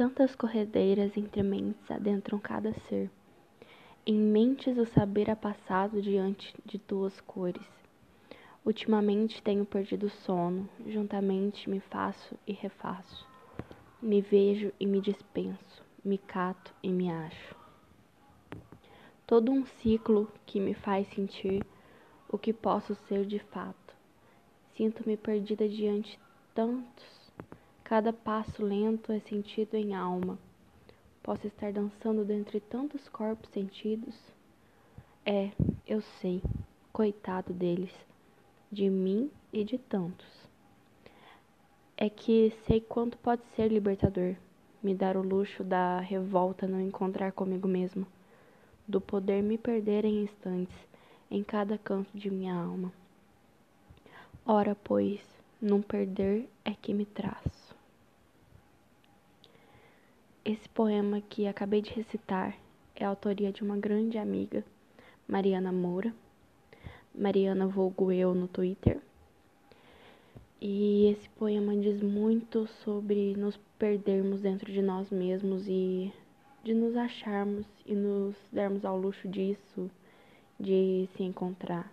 Tantas corredeiras entre mentes adentram cada ser. Em mentes o saber é passado diante de tuas cores. Ultimamente tenho perdido o sono, juntamente me faço e refaço. Me vejo e me dispenso, me cato e me acho. Todo um ciclo que me faz sentir o que posso ser de fato. Sinto-me perdida diante tantos Cada passo lento é sentido em alma. Posso estar dançando dentre tantos corpos sentidos? É, eu sei, coitado deles, de mim e de tantos. É que sei quanto pode ser libertador me dar o luxo da revolta não encontrar comigo mesmo, do poder me perder em instantes em cada canto de minha alma. Ora, pois, num perder é que me traz. Esse poema que acabei de recitar é autoria de uma grande amiga, Mariana Moura. Mariana vulgo eu no Twitter. E esse poema diz muito sobre nos perdermos dentro de nós mesmos e de nos acharmos e nos darmos ao luxo disso, de se encontrar.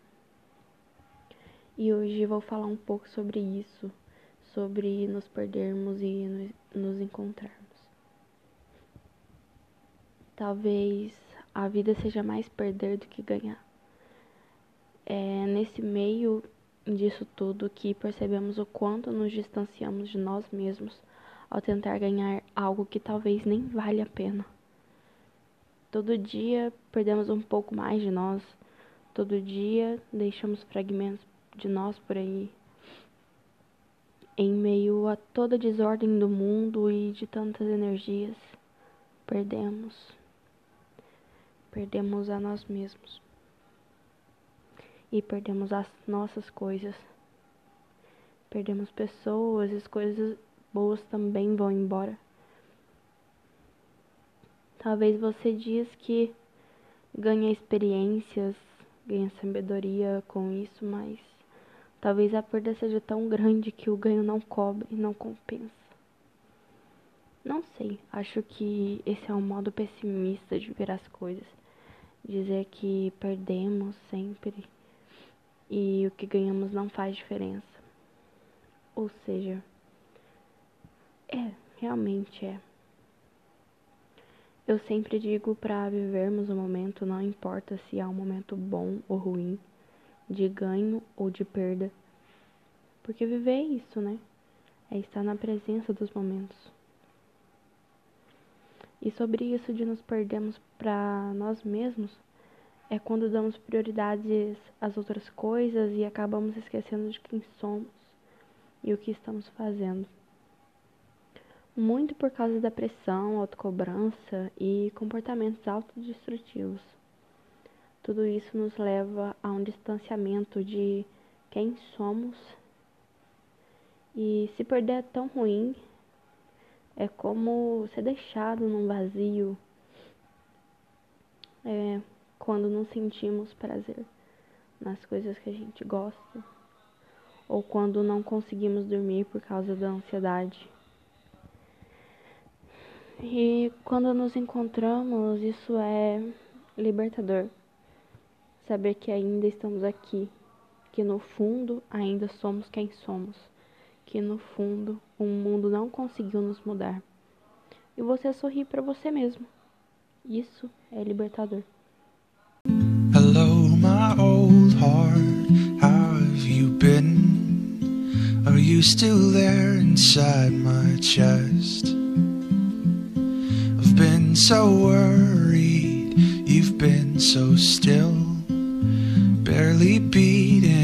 E hoje vou falar um pouco sobre isso, sobre nos perdermos e nos encontrarmos. Talvez a vida seja mais perder do que ganhar. É nesse meio disso tudo que percebemos o quanto nos distanciamos de nós mesmos ao tentar ganhar algo que talvez nem vale a pena. Todo dia perdemos um pouco mais de nós, todo dia deixamos fragmentos de nós por aí. Em meio a toda a desordem do mundo e de tantas energias, perdemos perdemos a nós mesmos e perdemos as nossas coisas. Perdemos pessoas, as coisas boas também vão embora. Talvez você diz que ganha experiências, ganha sabedoria com isso, mas talvez a perda seja tão grande que o ganho não cobre, não compensa. Não sei, acho que esse é um modo pessimista de ver as coisas dizer que perdemos sempre e o que ganhamos não faz diferença. Ou seja, é, realmente é. Eu sempre digo para vivermos o momento, não importa se é um momento bom ou ruim, de ganho ou de perda. Porque viver é isso, né? É estar na presença dos momentos. E sobre isso de nos perdermos para nós mesmos, é quando damos prioridades às outras coisas e acabamos esquecendo de quem somos e o que estamos fazendo. Muito por causa da pressão, autocobrança e comportamentos autodestrutivos. Tudo isso nos leva a um distanciamento de quem somos. E se perder é tão ruim é como ser deixado num vazio. É quando não sentimos prazer nas coisas que a gente gosta. Ou quando não conseguimos dormir por causa da ansiedade. E quando nos encontramos, isso é libertador. Saber que ainda estamos aqui, que no fundo ainda somos quem somos que no fundo o mundo não conseguiu nos mudar. E você sorri para você mesmo. Isso é libertador. Hello, my old heart. How have you been? Are you still there inside my chest? I've been so worried. You've been so still. Barely beating.